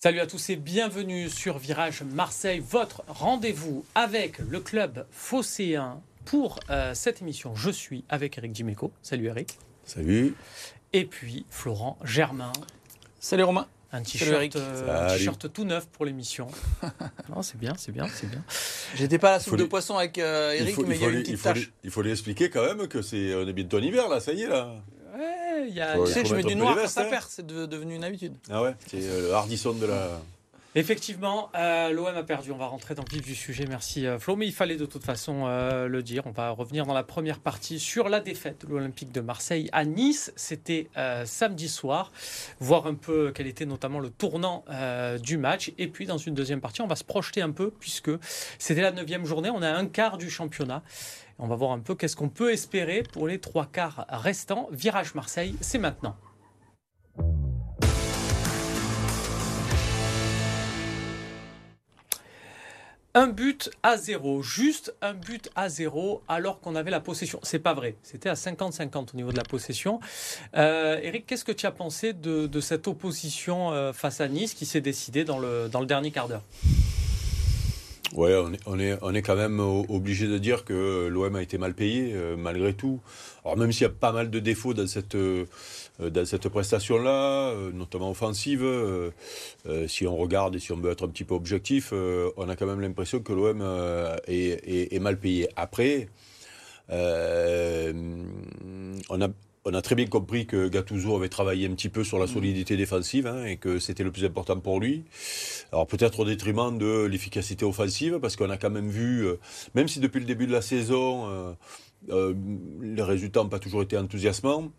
Salut à tous et bienvenue sur Virage Marseille, votre rendez-vous avec le club phocéen pour euh, cette émission. Je suis avec Eric Dimeco. Salut Eric. Salut. Et puis Florent Germain. Salut Romain. Un t-shirt euh, tout neuf pour l'émission. non, c'est bien, c'est bien, c'est bien. J'étais pas à la soupe de poisson avec euh, Eric, mais il, y a une petite tâche. il faut lui expliquer quand même que c'est on est bientôt en hiver là, ça y est là. Ouais, il y a. tu sais que je mets du noir quand ça perd, c'est devenu une habitude. Ah ouais, c'est euh, le hardisson de la. Effectivement, euh, l'OM a perdu. On va rentrer dans le vif du sujet. Merci euh, Flo. Mais il fallait de toute façon le dire. On va revenir dans la première partie sur la défaite de l'Olympique de Marseille à Nice. C'était samedi soir. Voir un peu quel était notamment le tournant du match. Et puis dans une deuxième partie, on va se projeter un peu puisque c'était la neuvième journée. On a un quart du championnat. On va voir un peu qu'est-ce qu'on peut espérer pour les trois quarts restants. Virage Marseille, c'est maintenant. Un but à zéro, juste un but à zéro alors qu'on avait la possession. C'est pas vrai, c'était à 50-50 au niveau de la possession. Euh, Eric, qu'est-ce que tu as pensé de, cette opposition euh, face à Nice qui s'est décidée dans le dernier quart d'heure? Ouais, on est, on est, on est quand même obligé de dire que l'OM a été mal payé, euh, malgré tout. Alors, même s'il y a pas mal de défauts dans cette, euh, cette prestation-là, euh, notamment offensive, si on regarde et si on veut être un petit peu objectif, on a quand même l'impression que l'OM est, est, mal payé. Après, on a on a très bien compris que Gattuso avait travaillé un petit peu sur la mm. solidité défensive hein, et que c'était le plus important pour lui. Alors peut-être au détriment de l'efficacité offensive, parce qu'on a quand même vu, euh, même si depuis le début de la saison, euh, euh, les résultats n'ont pas toujours été enthousiasmants,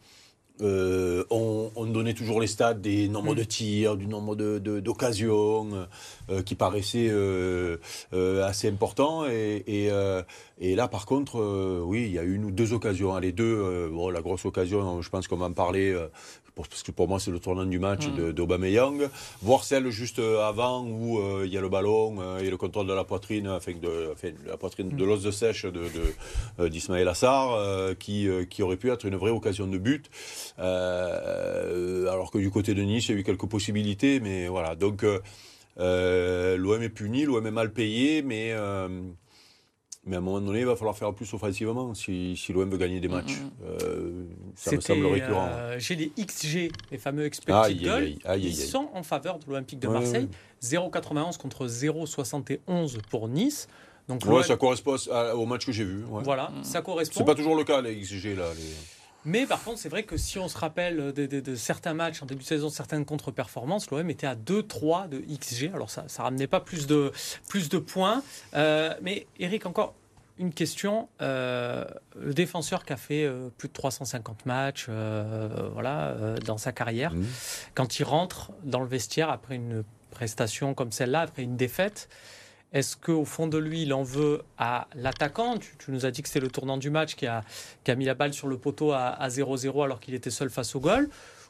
euh, on, donnait toujours les stats des nombres de tirs, du nombre d'occasions de, euh, qui paraissaient euh, assez importants. Et, là, par contre, oui, il y a une ou deux occasions. Les deux, bon, la grosse occasion, je pense qu'on va en parler, parce que pour moi c'est le tournant du match mm. d'Aubameyang, voir celle juste avant où euh, il y a le ballon euh, et le contrôle de la poitrine, enfin de, la poitrine de mm. l'os de sèche euh, d'Ismaël de, Assar, qui, qui aurait pu être une vraie occasion de but, alors que du côté de Nice il y a eu quelques possibilités, mais voilà, donc l'OM est puni, l'OM est mal payé, mais mais à un moment donné, il va falloir faire plus offensivement si, si l'OM veut gagner des matchs. Euh, ça me semble récurrent. Euh, j'ai les XG, les fameux expected goals, qui sont en faveur de l'Olympique de Marseille. 0,91 contre 0,71 pour Nice. Donc, ouais, ça correspond au match que j'ai vu. Voilà, ça correspond. C'est pas toujours le cas, les XG, là. Les... Mais par contre, c'est vrai que si on se rappelle de, certains matchs en début de saison, certaines contre-performances, l'OM était à 2-3 de XG. Alors ça ne ramenait pas plus de, plus de points. Euh, mais Eric, encore une question. Euh, le défenseur qui a fait euh, plus de 350 matchs voilà, dans sa carrière, mmh. quand il rentre dans le vestiaire après une prestation comme celle-là, après une défaite, est-ce qu'au fond de lui, il en veut à l'attaquant? Tu, nous as dit que c'est le tournant du match qui a, qui a, mis la balle sur le poteau à 0-0 alors qu'il était seul face au goal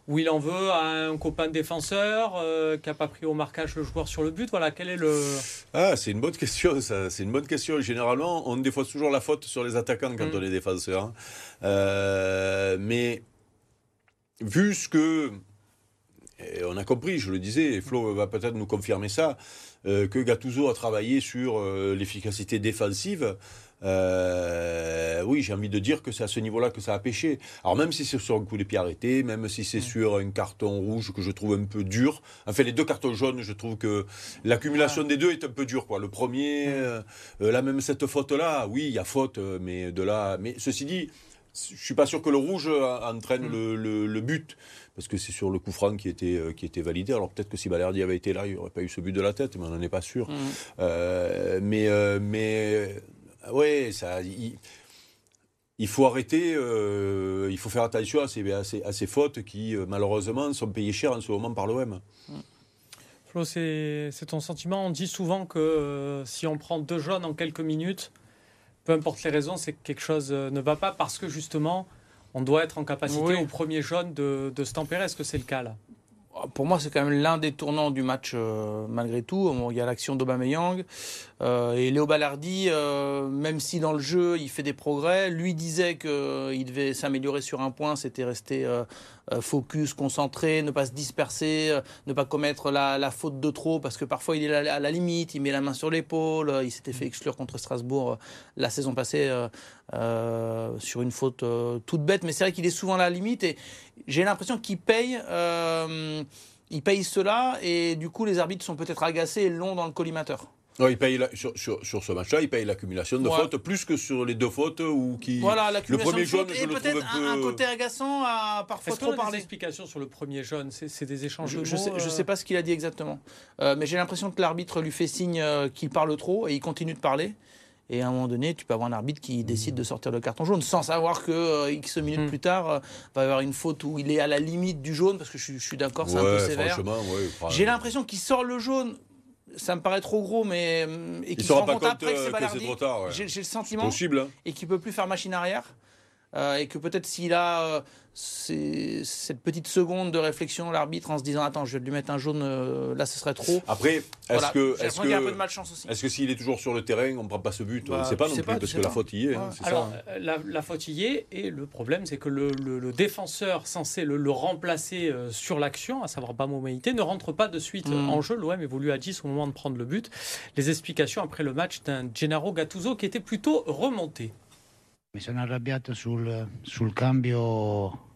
ou il en veut à un copain défenseur euh, qui n'a pas pris au marquage le joueur sur le but? Voilà, quel est le. Ah, c'est une bonne question, ça. C'est une bonne question. Généralement, on défausse toujours la faute sur les attaquants quand mm. on est défenseur. Hein. Euh, mais vu ce que. on a compris, je le disais, Flo va peut-être nous confirmer ça. Euh, que Gattuso a travaillé sur euh, l'efficacité défensive. Euh, oui, j'ai envie de dire que c'est à ce niveau-là que ça a pêché. Alors même si c'est sur un coup de pied arrêté, même si c'est sur un carton rouge que je trouve un peu dur. Enfin, les deux cartons jaunes, je trouve que l'accumulation des deux est un peu dure. Quoi. Le premier, là même cette faute-là, oui, il y a faute, mais de là. Mais ceci dit, je suis pas sûr que le rouge entraîne mm. le, but parce que c'est sur le coup franc qui était, euh, qui était validé. Alors peut-être que si Balerdi avait été là, il n'y aurait pas eu ce but de la tête, mais on n'en est pas sûr. Mm. Euh, mais, euh, mais ouais, ça. Il, faut arrêter, il faut faire attention à ces, à ces, fautes qui, malheureusement, sont payées cher en ce moment par l'OM. Mm. Flo, c'est ton sentiment. On dit souvent que si on prend deux jaunes en quelques minutes, peu importe les raisons, c'est que quelque chose ne va pas parce que justement, on doit être en capacité au premier jaune de, de se tempérer. Est-ce que c'est le cas là? Pour moi, c'est quand même l'un des tournants du match euh, malgré tout. il y a l'action d'Aubameyang euh, et Léo Ballardi, euh, même si dans le jeu il fait des progrès, lui disait qu'il devait s'améliorer sur un point, c'était rester euh, focus, concentré, ne pas se disperser, euh, ne pas commettre la, faute de trop, parce que parfois il est à la limite, il met la main sur l'épaule, il s'était fait exclure contre Strasbourg la saison passée sur une faute toute bête, mais c'est vrai qu'il est souvent à la limite et j'ai l'impression qu'il paye il paye cela et du coup les arbitres sont peut-être agacés et longs dans le collimateur. Il paye sur, sur, ce match-là, il paye l'accumulation de fautes plus que sur les deux fautes ou qui. Voilà, le premier jaune, et peut-être un, côté agaçant à parfois trop parler. Des explications sur le premier jaune, c'est des échanges. Je, de je, sais, je sais pas ce qu'il a dit exactement, euh, mais j'ai l'impression que l'arbitre lui fait signe euh, qu'il parle trop et il continue de parler. Et à un moment donné, tu peux avoir un arbitre qui décide de sortir le carton jaune sans savoir que euh, X minutes hmm. plus tard, euh, va y avoir une faute où il est à la limite du jaune, parce que je, suis d'accord, c'est un peu sévère. J'ai l'impression qu'il sort le jaune. Ça me paraît trop gros, mais euh, et qu'il se rend compte après que c'est trop tard. J'ai le sentiment possible, hein. et qu'il peut plus faire machine arrière. Et que peut-être s'il a c'est cette petite seconde de réflexion, l'arbitre, en se disant Attends, je vais lui mettre un jaune, euh, là, ce serait trop. Après, est-ce que. Est-ce que, un peu de malchance aussi. Est-ce que s'il est toujours sur le terrain, on ne prend pas ce but? On ne sait pas non plus, parce que la faute y est. Hein, Alors, euh, La, faute y est, et le problème, c'est que le, défenseur censé le, remplacer euh, sur l'action, à savoir Bamomeïté, ne rentre pas de suite mm. en jeu. L'OM évolue à 10 au moment de prendre le but. Les explications après le match d'un Gennaro Gattuso qui était plutôt remonté. Mi sono arrabbiato sul, sul cambio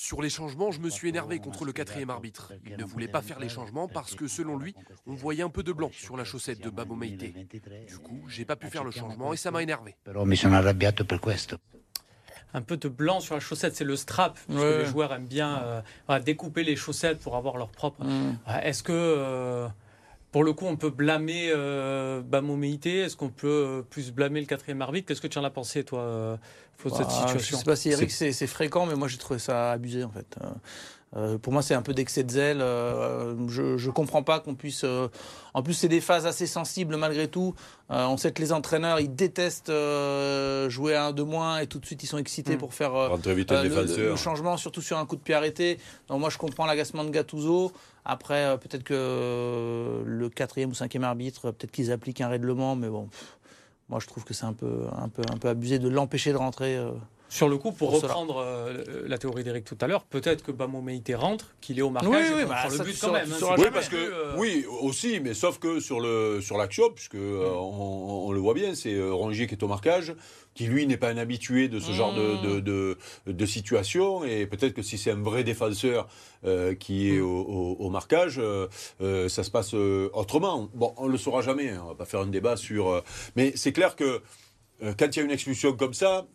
sur les changements, je me suis énervé contre le quatrième arbitre. Il ne voulait pas faire les changements parce que, selon lui, on voyait un peu de blanc sur la chaussette de Babo Meite. Du coup, j'ai pas pu faire le changement et ça m'a énervé. Un peu de blanc sur la chaussette, c'est le strap. Parce que les joueurs aiment bien euh, découper les chaussettes pour avoir leur propre. Mm. Est-ce que. Euh, pour le coup, on peut blâmer euh, Est-ce qu'on peut euh, plus blâmer le quatrième arbitre? Qu'est-ce que tu en as pensé, toi, euh, de cette situation Je ne sais pas si Eric, c'est fréquent, mais moi j'ai trouvé ça abusé, en fait. Euh, pour moi, c'est un peu d'excès de zèle. je ne comprends pas qu'on puisse. en plus, c'est des phases assez sensibles malgré tout. on sait que les entraîneurs, ils détestent jouer à un de moins et tout de suite, ils sont excités hmm. pour faire le, changement, surtout sur un coup de pied arrêté. Donc, moi, je comprends l'agacement de Gattuso. Après, euh, peut-être que euh, le quatrième ou cinquième arbitre, peut-être qu'ils appliquent un règlement, mais bon, moi je trouve que c'est un peu abusé de l'empêcher de rentrer. Euh, sur le coup, pour, reprendre la théorie d'Eric tout à l'heure, peut-être que Bamo Meïté rentre, qu'il est au marquage oui, oui, bah, le but quand même. Hein, oui, parce que, oui, aussi, mais sauf que sur le sur l'action, puisque mm. on, le voit bien, c'est Rongier qui est au marquage, qui lui n'est pas un habitué de ce genre de, de, de, situation. Et peut-être que si c'est un vrai défenseur euh, qui est au, marquage, euh, euh, ça se passe autrement. Bon, on ne le saura jamais, hein, on ne va pas faire un débat sur... mais c'est clair que quand il y a une expulsion comme ça,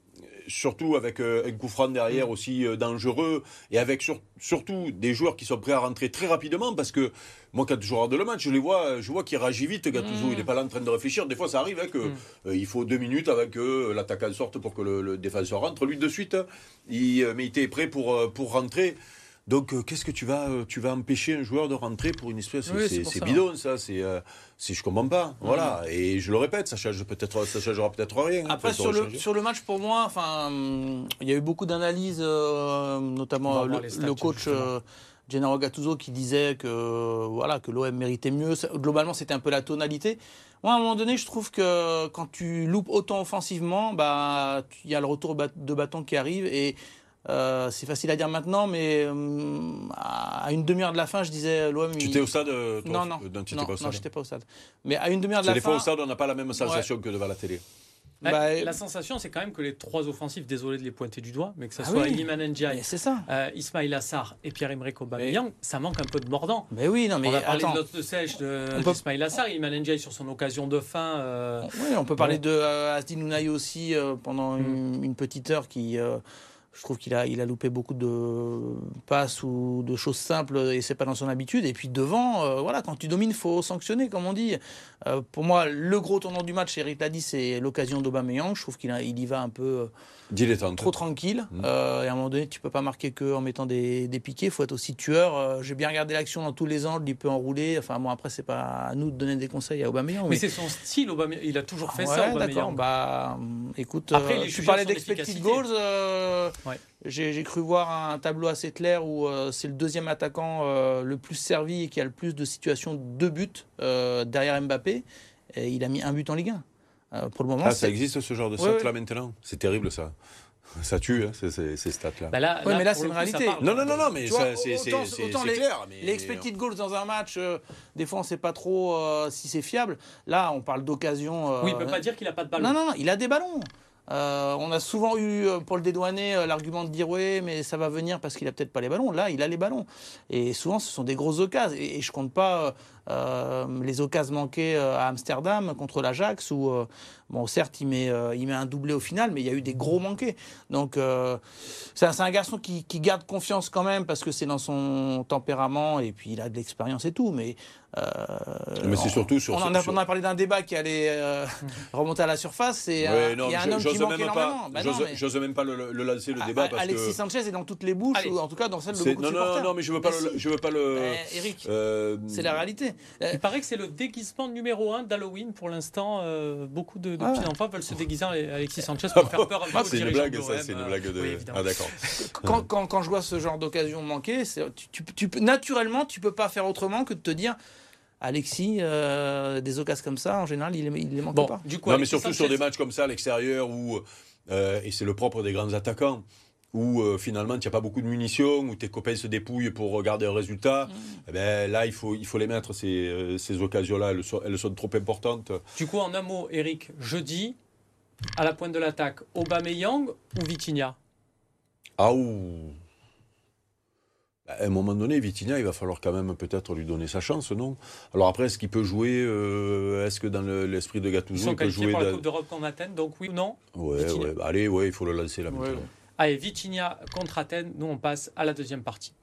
surtout avec un coup franc derrière aussi dangereux, et avec surtout des joueurs qui sont prêts à rentrer très rapidement, parce que moi, quand je regarde le match, je les vois, je vois qu'il réagit vite, Gattuso. Il n'est pas là en train de réfléchir. Des fois, ça arrive hein, que mm. euh, il faut deux minutes avec que l'attaquant sorte pour que le, défenseur rentre. Lui, de suite, il, euh, mais il était prêt pour, euh, pour rentrer. Donc, qu'est-ce que tu vas, tu vas empêcher un joueur de rentrer pour une espèce C'est bidon, ça. C'est, si je comprends pas. Mm. Voilà. Et je le répète, ça change peut-être, ça changera peut-être rien. Hein, Après, sur, le, sur le match, pour moi, enfin, il y a eu beaucoup d'analyses, notamment le, coach. Gennaro Gattuso qui disait que voilà que l'OM méritait mieux. Globalement, c'était un peu la tonalité. Moi, à un moment donné, je trouve que quand tu loupes autant offensivement, bah il y a le retour de bâton qui arrive et euh, c'est facile à dire maintenant, mais euh, à une demi-heure de la fin, je disais l'OM. Tu étais au stade euh, Non, non, non, non, j'étais pas au stade. Mais à une demi-heure de la fin. Des fois au stade, on n'a pas la même sensation que devant la télé. Bah, bah, la sensation, c'est quand même que les trois offensifs, désolé de les pointer du doigt, mais que ce ah soit Iliman Ndiaye, euh, Ismail Assar et Pierre-Emerick Aubameyang, ça manque un peu de mordant. Mais oui, non, mais on va parler de l'autre de sèche d'Ismail peut... Assar, Iliman Ndiaye sur son occasion de fin. Euh, oui, on peut parler de euh, Asdin Ounaï aussi euh, pendant une, mm. une, petite heure qui je trouve qu'il a, il a loupé beaucoup de passes ou de choses simples et c'est pas dans son habitude. Et puis devant, euh, voilà, quand tu domines, faut sanctionner, comme on dit. Euh, pour moi, le gros tournant du match, Eric l'a dit, c'est l'occasion d'Aubameyang. Je trouve qu'il il y va un peu euh, Trop tranquille. Mm. Euh, et à un moment donné, tu peux pas marquer que en mettant des, des piquets. Il faut être aussi tueur. Euh, j'ai bien regardé l'action dans tous les angles. Il peut enrouler. Enfin, bon, après, c'est pas à nous de donner des conseils à Aubameyang. Mais, mais... c'est son style, Aubameyang. Il a toujours fait ça, Aubameyang. Bah, écoute, après, euh, tu parlais d'expected goals. J'ai cru voir un tableau assez clair où c'est le deuxième attaquant le plus servi et qui a le plus de situations de but derrière Mbappé. Et il a mis un but en Ligue 1. Euh, pour le moment, ah, ça existe ce genre de set là maintenant? C'est terrible ça. Ça tue, hein, ces, ces- ces stats-là. Bah là, Ouais, mais là, c'est une coup, réalité. parle. non, non, non, non, mais c'est clair. Mais, Les expected goals dans un match, euh, des fois on ne sait pas trop euh, si c'est fiable. Là, on parle d'occasion. euh, Oui, il ne peut pas dire qu'il n'a pas de ballon. Non, non, non, il a des ballons. Euh, on a souvent eu, euh, pour le euh, l'argument de dire oui, mais ça va venir parce qu'il a peut-être pas les ballons. Là, il a les ballons. Et souvent, ce sont des grosses occasions. Et, je compte pas les occasions manquées à Amsterdam contre l'Ajax euh, bon, certes, il met, euh, il met un doublé au final, mais il y a eu des gros manqués. Donc, euh, c'est un, garçon qui, qui garde confiance quand même parce que c'est dans son tempérament et puis il a de l'expérience et tout. Mais, euh, Mais c'est on- surtout sur- On en a, sur- on a parlé d'un débat qui allait euh, remonter à la surface. Ouais, un- non, il y a un je- homme qui manque même énormément. pas, Bah j'ose non, mais- même pas le, le lancer le Ah, débat ah, parce Alexis que Sanchez est dans toutes les bouches, Allez. ou en tout cas dans celles de beaucoup de non, non, supporters. non, mais je veux pas, Mais le, si. je veux pas le. Eh, Eric, euh, c'est la réalité. Il paraît que c'est le déguisement numéro un d'Halloween pour l'instant. beaucoup de, de Ah. petits enfants veulent se déguiser en Alexis Sanchez pour faire peur aux C'est une blague, de ça, c'est une blague de. oui, évidemment. ah, d'accord. quand, quand, quand je vois ce genre d'occasion manquer, c'est- tu, tu, tu peux- naturellement, tu peux pas faire autrement que de te dire Alexis, euh, des occasions comme ça, en général, il, il les manque Bon, pas. du coup, non, mais surtout sur Sanchez- des matchs comme ça à l'extérieur où, euh, et c'est le propre des grands attaquants, où euh, finalement tu n'as pas beaucoup de munitions, où tes copains se dépouillent pour regarder un résultat, eh ben, là il faut, il faut les mettre, ces, euh, ces occasions-là, elles, sont- elles sont trop importantes. Du coup, en un mot, Eric, jeudi, à la pointe de l'attaque, Aubameyang ou Vitinha? Ah ouh. Bah, À un moment donné, Vitinha, il va falloir quand même peut-être lui donner sa chance, non? Alors après, est-ce qu'il peut jouer euh, Est-ce que dans le- l'esprit de Ils Gattuso, sont il peut qualifiés jouer pour la Coupe d'Europe contre Athènes, donc oui ou non? Ouais, ouais, bah, allez, ouais, il faut le lancer là Ouais, maintenant. Allez, Vitinha contre Athènes, nous on passe à la deuxième partie.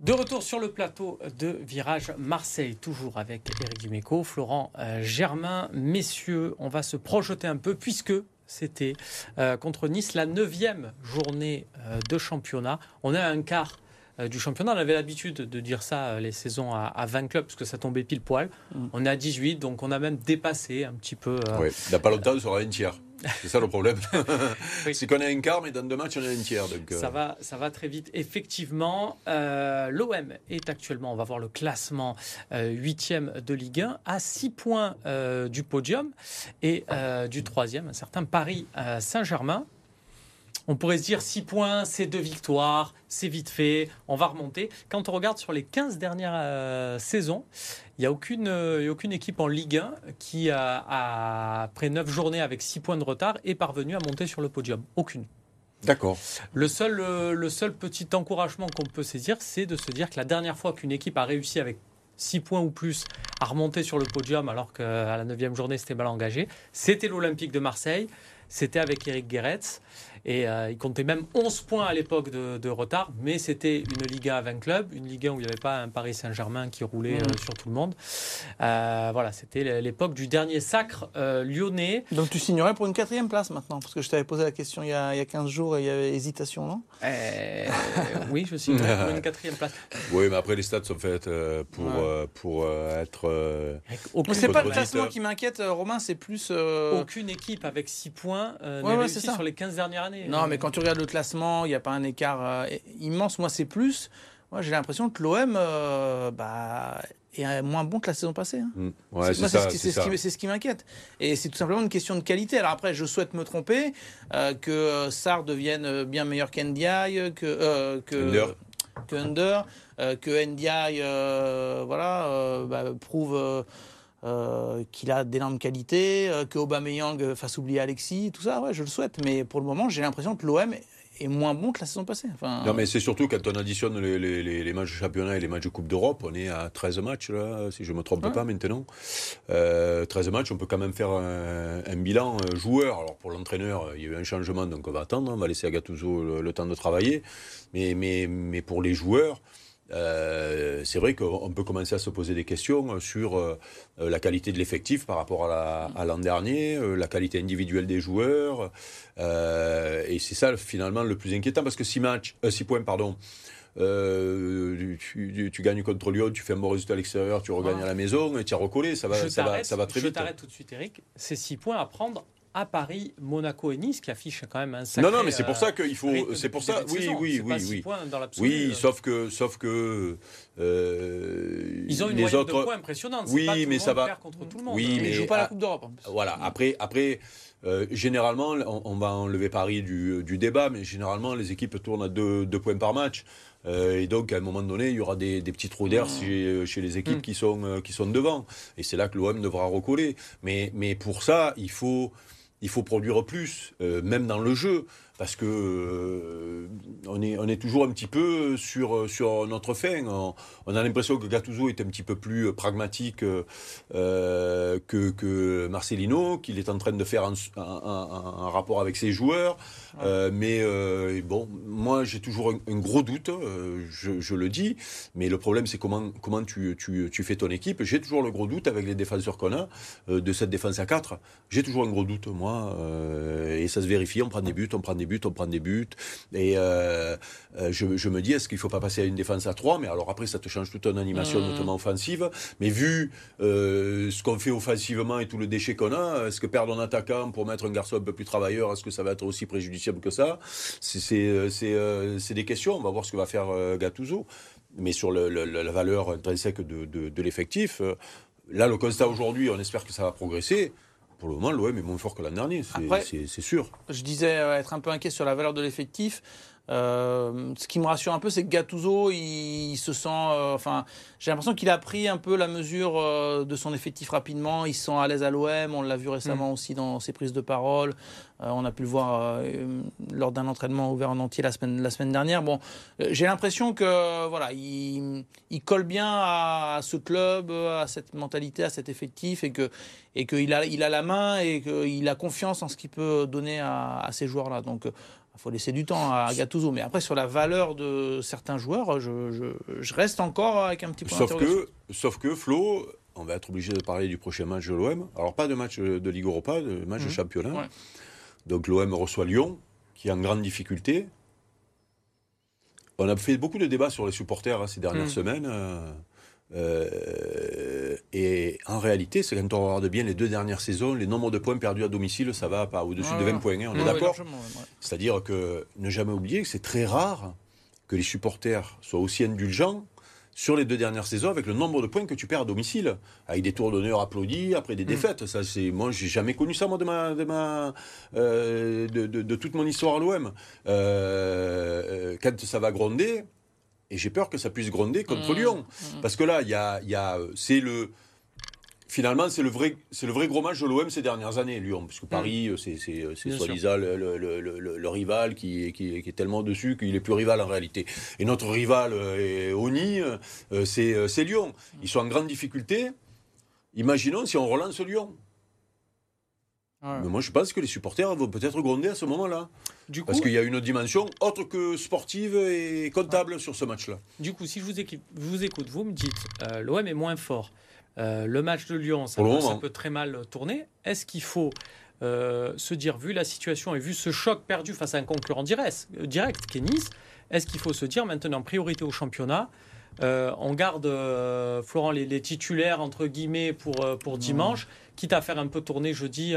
De retour sur le plateau de Virage Marseille, toujours avec Eric Duméco, Florent euh, Germain. Messieurs, on va se projeter un peu puisque c'était euh, contre Nice la neuvième journée euh, de championnat. On est à un quart du championnat. On avait l'habitude de dire ça euh, les saisons à, à 20 clubs parce que ça tombait pile poil. Mm. On est à 18, donc on a même dépassé un petit peu. euh, Ouais. Il n'y a pas longtemps, on sera un tiers. C'est ça le problème. Oui. C'est qu'on a un quart, mais dans deux matchs, on a un tiers. Donc, euh, Ça va, ça va très vite. Effectivement, euh, l'OM est actuellement, on va voir le classement, euh, huitième de Ligue 1, à 6 points euh, du podium et euh, du troisième, un certain Paris euh, Saint-Germain. On pourrait se dire 6 points, c'est deux victoires, c'est vite fait, on va remonter. Quand on regarde sur les 15 dernières euh, saisons, il n'y a, aucune, euh, aucune équipe en Ligue 1 qui, a, a- après 9 journées avec 6 points de retard, est parvenue à monter sur le podium. Aucune. D'accord. Le seul, euh, le seul petit encouragement qu'on peut saisir, c'est de se dire que la dernière fois qu'une équipe a réussi avec 6 points ou plus à remonter sur le podium, alors qu'à la 9 journée, c'était mal engagé, c'était l'Olympique de Marseille. C'était avec Eric Guéretz. Et euh, il comptait même 11 points à l'époque de, de retard, mais c'était une Ligue 1 à 20 clubs, une Ligue 1 où il n'y avait pas un Paris Saint-Germain qui roulait Mhm. euh, sur tout le monde. Euh, voilà, c'était l'époque du dernier sacre euh, lyonnais. Donc tu signerais pour une quatrième place maintenant Parce que je t'avais posé la question il y, a, il y a 15 jours et il y avait hésitation, non? Euh, oui, je suis pour une quatrième place. Oui, mais après, les stats sont faites pour, Ouais. euh, pour euh, être. euh, C'est pas le classement qui m'inquiète, Romain, c'est plus. euh, aucune équipe avec 6 points euh, Ouais, n'est ouais, ça. sur les 15 dernières années. Non, Euh, mais quand tu regardes le classement, il n'y a pas un écart euh, immense. Moi, c'est plus. Moi, j'ai l'impression que l'OM euh, bah, est moins bon que la saison passée. hein. Ouais, c'est Moi, ça. ce qui- c'est c'est ce ça. qui, c'est ce qui m'inquiète. Et c'est tout simplement une question de qualité. Alors après, je souhaite me tromper, euh, que Sarr devienne bien meilleur qu'Ndiaye, que, euh, que, Under. que Under, euh, que Ndiaye euh, voilà, euh, bah, prouve euh, euh, qu'il a d'énormes qualités, euh, que Aubameyang euh, fasse oublier Alexis, tout ça, ouais, je le souhaite. Mais pour le moment, j'ai l'impression que l'OM est moins bon que la saison passée. Enfin, Non, mais c'est surtout quand on additionne les, les- les- les matchs de championnat et les matchs de Coupe d'Europe, on est à 13 matchs, là, si je ne me trompe Ouais. pas maintenant. Euh, 13 matchs, on peut quand même faire un, un bilan euh, joueur. Alors pour l'entraîneur, il y a eu un changement, donc on va attendre, on va laisser à Gattuso le, le temps de travailler. Mais, mais, mais pour les joueurs, euh, c'est vrai qu'on peut commencer à se poser des questions sur euh, euh, la qualité de l'effectif par rapport à la- à l'an dernier, euh, la qualité individuelle des joueurs. et c'est ça finalement le plus inquiétant parce que 6 matchs, 6 points, pardon. tu, tu- tu gagnes contre Lyon, tu fais un bon résultat à l'extérieur, tu regagnes Ah. à la maison et tu as recollé, ça va, je ça va, t'arrête- ça va très je vite. t'arrête tout de suite, Eric. C'est 6 points à prendre à Paris, Monaco et Nice qui affichent quand même un sacré. Non, non, mais c'est pour ça euh, qu'il faut. C'est pour ça. Oui, saison. oui, oui, pas oui. points dans. Oui, Euh, sauf que, sauf que euh, Ils ont une les moyenne autres. de points impressionnante. Oui, C'est pas tout le mais monde ça va- perd contre tout le monde. Oui, Et mais ils jouent pas la Coupe d'Europe. Voilà. Après, après euh, généralement, on, on va enlever Paris du, du débat, mais généralement, les équipes tournent à deux, deux points par match. Euh, et donc, à un moment donné, il y aura des, des petits trous d'air chez, chez les équipes Mm. qui, sont, qui sont devant. Et c'est là que l'OM devra recoller. Mais, mais pour ça, il faut, il faut produire plus, euh, même dans le jeu. Parce que euh, on, est, on est toujours un petit peu sur, sur notre fin. On, on a l'impression que Gattuso est un petit peu plus pragmatique euh, euh, que, que Marcelino, qu'il est en train de faire un, un- un- un rapport avec ses joueurs. Euh, mais euh, bon, moi j'ai toujours un, un gros doute, euh, je, je le dis. Mais le problème c'est comment, comment tu, tu, tu fais ton équipe. J'ai toujours le gros doute avec les défenseurs qu'on a euh, de cette défense à 4. J'ai toujours un gros doute, moi. Et ça se vérifie, on prend des buts, on prend des buts, on prend des buts. Et euh, euh, je, je me dis, est-ce qu'il ne faut pas passer à une défense à 3 Mais alors après, ça te change toute ton animation, Mhm. notamment offensive. Mais vu euh, ce qu'on fait offensivement et tout le déchet qu'on a, est-ce que perdre un attaquant pour mettre un garçon un peu plus travailleur, est-ce que ça va être aussi préjudiciable que ça? C'est euh, des questions. On va voir ce que va faire Gattuso. Mais sur le- le- la valeur intrinsèque de, de, de l'effectif, là, le constat aujourd'hui, on espère que ça va progresser. Pour le moment, l'OM est moins fort que l'an dernier, c'est sûr. Je disais être un peu inquiet sur la valeur de l'effectif. Euh, ce qui me rassure un peu, c'est que Gattuso, il, il se sent. euh, enfin, j'ai l'impression qu'il a pris un peu la mesure euh, de son effectif rapidement. Il se sent à l'aise à l'OM. On l'a vu récemment aussi dans ses prises de parole. On a pu le voir lors d'un entraînement ouvert en entier la semaine, la semaine dernière. Bon, j'ai l'impression que voilà, il, il colle bien à, à ce club, à cette mentalité, à cet effectif, et que et qu'il a, il a la main et qu'il a confiance en ce qu'il peut donner à, à ces joueurs-là. Donc, il faut laisser du temps à Gattuso. Mais après, sur la valeur de certains joueurs, je, je- je reste encore avec un petit point Sauf que, sauf que Flo, on va être obligé de parler du prochain match de l'OM. Alors, pas de match de Ligue Europa, de match de Mhm. championnat. Ouais. Donc, l'OM reçoit Lyon, qui est en grande difficulté. On a fait beaucoup de débats sur les supporters hein, ces dernières Mhm. semaines. Euh, et en réalité, c'est quand on regarde bien les deux dernières saisons, les nombres de points perdus à domicile, ça va pas au-dessus de 20 ouais. points. hein, on est d'accord ouais, c'est-à-dire que ne jamais oublier que c'est très rare que les supporters soient aussi indulgents sur les deux dernières saisons avec le nombre de points que tu perds à domicile, avec des tours d'honneur applaudis après des Mm. défaites. Ça, c'est moi, j'ai jamais connu ça moi de ma, de ma, euh, de, de- de toute mon histoire à l'OM. Euh, quand ça va gronder, et j'ai peur que ça puisse gronder contre Mmh. Lyon, Mmh. parce que là, il y a, y a, c'est le Finalement, c'est le vrai, c'est le vrai gros match de l'OM ces dernières années, Lyon, parce que Paris, euh, c'est, c'est, soi-disant le, le- le- le- le rival qui, qui, qui est tellement dessus qu'il est plus rival en réalité. Et notre rival euh, est Oni, euh, c'est, euh, c'est Lyon. Ils sont en grande difficulté. Imaginons si on relance Lyon. Ouais. Mais moi, je pense que les supporters vont peut-être gronder à ce moment-là, Du coup, parce qu'il y a une dimension autre que sportive et comptable sur ce match-là. du coup, si je vous, équipe- vous écoute, vous me dites euh, l'OM est moins fort. Euh, le match de Lyon, ça peut, ça moment. peut très mal tourner. Est-ce qu'il faut euh, se dire, vu la situation et vu ce choc perdu face à un concurrent direct, direct qui est Nice, est-ce qu'il faut se dire maintenant priorité au championnat on garde, Florent, les, les titulaires, entre guillemets, pour, pour dimanche, quitte à faire un peu tourner jeudi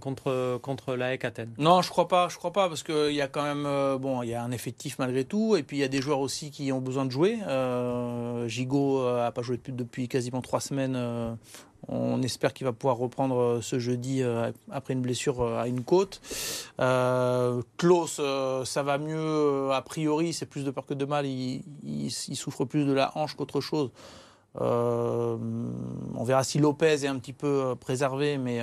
contre, contre la EC Athènes. Non, je crois pas, je crois pas, parce qu'il y a quand même, euh, bon, il y a un effectif malgré tout, et puis il y a des joueurs aussi qui ont besoin de jouer. Euh, Gigot euh, a pas joué depuis, quasiment trois semaines. euh, on espère qu'il va pouvoir reprendre euh, ce jeudi euh, après une blessure euh, à une côte. Euh, Klaus, euh, ça va mieux euh, a priori, c'est plus de peur que de mal. Il souffre plus de la hanche qu'autre chose. Euh, on verra si Lopez est un petit peu euh, préservé, mais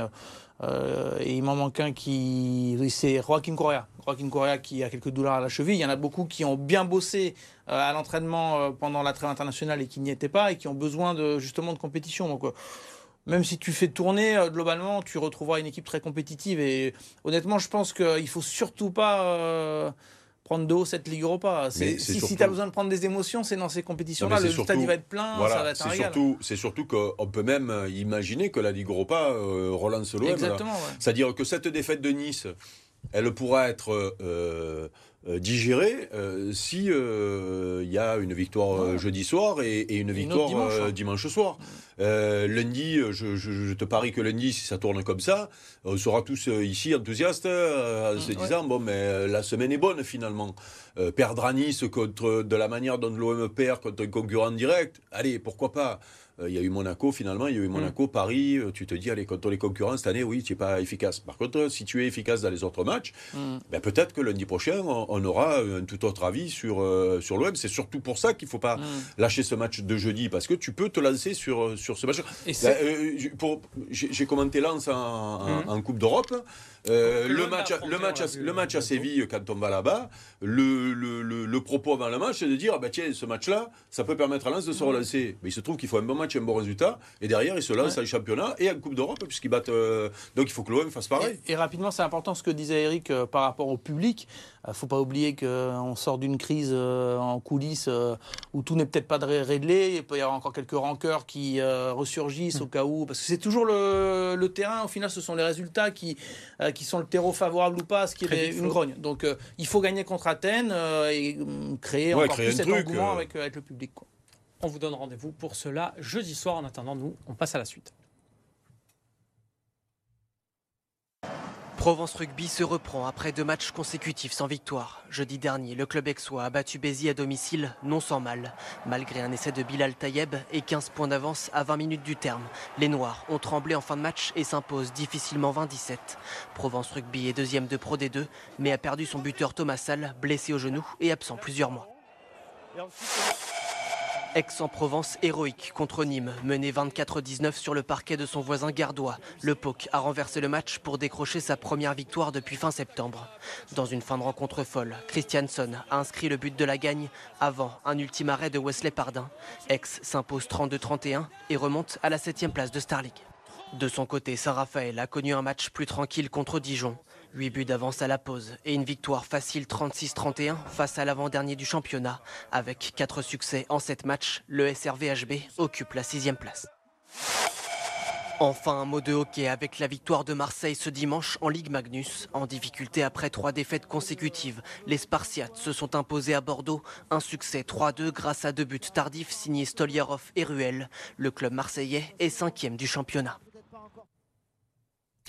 euh, il m'en manque un qui. C'est Joaquin Correa. Joaquin Correa qui a quelques douleurs à la cheville. Il y en a beaucoup qui ont bien bossé à l'entraînement pendant la trêve internationale et qui n'y étaient pas et qui ont besoin de, justement de compétition. Donc, même si tu fais tourner, globalement, tu retrouveras une équipe très compétitive. Et honnêtement, je pense qu'il faut surtout pas. Prendre de haut cette Ligue Europa. Si, surtout- tu as besoin de prendre des émotions, c'est dans ces compétitions-là. Le stade il va être plein, ça va être un surtout, c'est surtout qu'on peut même imaginer que la Ligue Europa euh, relance l'OM. Exactement, ouais. C'est-à-dire que cette défaite de Nice, elle pourra être euh, digérer euh, si il y a une victoire jeudi soir et, une victoire hein. dimanche, soir. lundi, je, te parie que lundi, si ça tourne comme ça, on sera tous ici enthousiastes en se disant bon, mais la semaine est bonne finalement. perdre à Nice contre, de la manière dont l'OM perd contre un concurrent direct, allez, pourquoi pas euh, il y a eu Monaco finalement, il y a eu mm. Monaco, Paris. Euh, tu te dis, allez, contre les concurrents cette année, oui, tu n'es pas efficace. Par contre, si tu es efficace dans les autres matchs, mm. ben, peut-être que lundi prochain, on, aura un tout autre avis sur, euh, sur l'OM. C'est surtout pour ça qu'il ne faut pas mm. lâcher ce match de jeudi, parce que tu peux te lancer sur, sur ce match. Ben, j'ai commenté Lens en, en Coupe d'Europe. Euh, le, match, le, match à, le match à Séville, quand on va là-bas, le, le, le, propos avant le match, c'est de dire ah bah tiens, ce match-là, ça peut permettre à Lens de se relancer. Mais il se trouve qu'il faut un bon match un bon résultat. Et derrière, il se lance en championnat et en Coupe d'Europe, puisqu'ils battent. Euh, donc il faut que l'OM fasse pareil. Et, rapidement, c'est important ce que disait Eric euh, par rapport au public. Il ne faut pas oublier qu'on sort d'une crise en coulisses où tout n'est peut-être pas réglé. Il peut y avoir encore quelques rancœurs qui ressurgissent au cas où. Parce que c'est toujours le, terrain, au final, ce sont les résultats qui qui sont le terreau favorable ou pas à ce qui est une grogne. Donc euh, il faut gagner contre Athènes euh, et mm, créer encore plus cet engouement euh. avec, avec, le public. On vous donne rendez-vous pour cela jeudi soir. En attendant, nous, on passe à la suite. Provence Rugby se reprend après deux matchs consécutifs sans victoire. Jeudi dernier, le club aixois a battu Bézi à domicile, non sans mal. Malgré un essai de Bilal Tayeb et 15 points d'avance à 20 minutes du terme, les Noirs ont tremblé en fin de match et s'imposent difficilement 20-17. Provence Rugby est deuxième de Pro D2, mais a perdu son buteur Thomas Salle, blessé au genou et absent plusieurs mois. Aix-en-Provence héroïque contre Nîmes, mené 24-19 sur le parquet de son voisin gardois. Le POC a renversé le match pour décrocher sa première victoire depuis fin septembre. Dans une fin de rencontre folle, Christianson a inscrit le but de la gagne avant un ultime arrêt de Wesley Pardin. Aix s'impose 32-31 et remonte à la 7 place de Starligue. De son côté, Saint-Raphaël a connu un match plus tranquille contre Dijon. 8 buts d'avance à la pause et une victoire facile 36-31 face à l'avant-dernier du championnat. Avec 4 succès en 7 matchs, le SRVHB occupe la 6 place. Enfin un mot de hockey avec la victoire de Marseille ce dimanche en Ligue Magnus. En difficulté après trois défaites consécutives, les Spartiates se sont imposés à Bordeaux. Un succès 3-2 grâce à deux buts tardifs signés Stoliarov et Ruel. Le club marseillais est cinquième du championnat.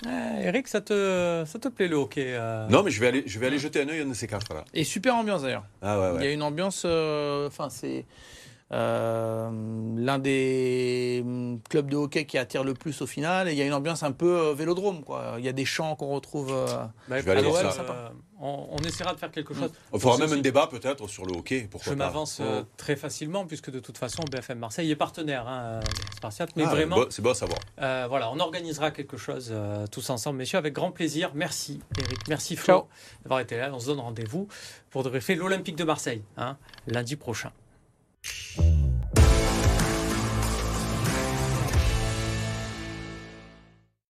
Eh, Eric, ça te, ça te plaît le hockey euh Non, mais je vais aller, je vais aller jeter un œil à un de ces quatre là. Et super ambiance d'ailleurs. Ah Il y a une ambiance, euh, enfin c'est euh, l'un des hum, clubs de hockey qui attire le plus au final. Et il y a une ambiance un peu euh, vélodrome. Quoi. Il y a des chants qu'on retrouve euh, bah, à l'OM. On, essaiera de faire quelque chose. On fera même un débat peut-être sur le hockey. Pourquoi Je m'avance très facilement puisque de toute façon BFM Marseille est partenaire hein, Mais ah, vraiment, c'est bon à savoir. voilà, on organisera quelque chose tous ensemble, messieurs, avec grand plaisir. Merci Eric, merci Flo d'avoir été là. On se donne rendez-vous pour débriefer l'Olympique de Marseille hein, lundi prochain.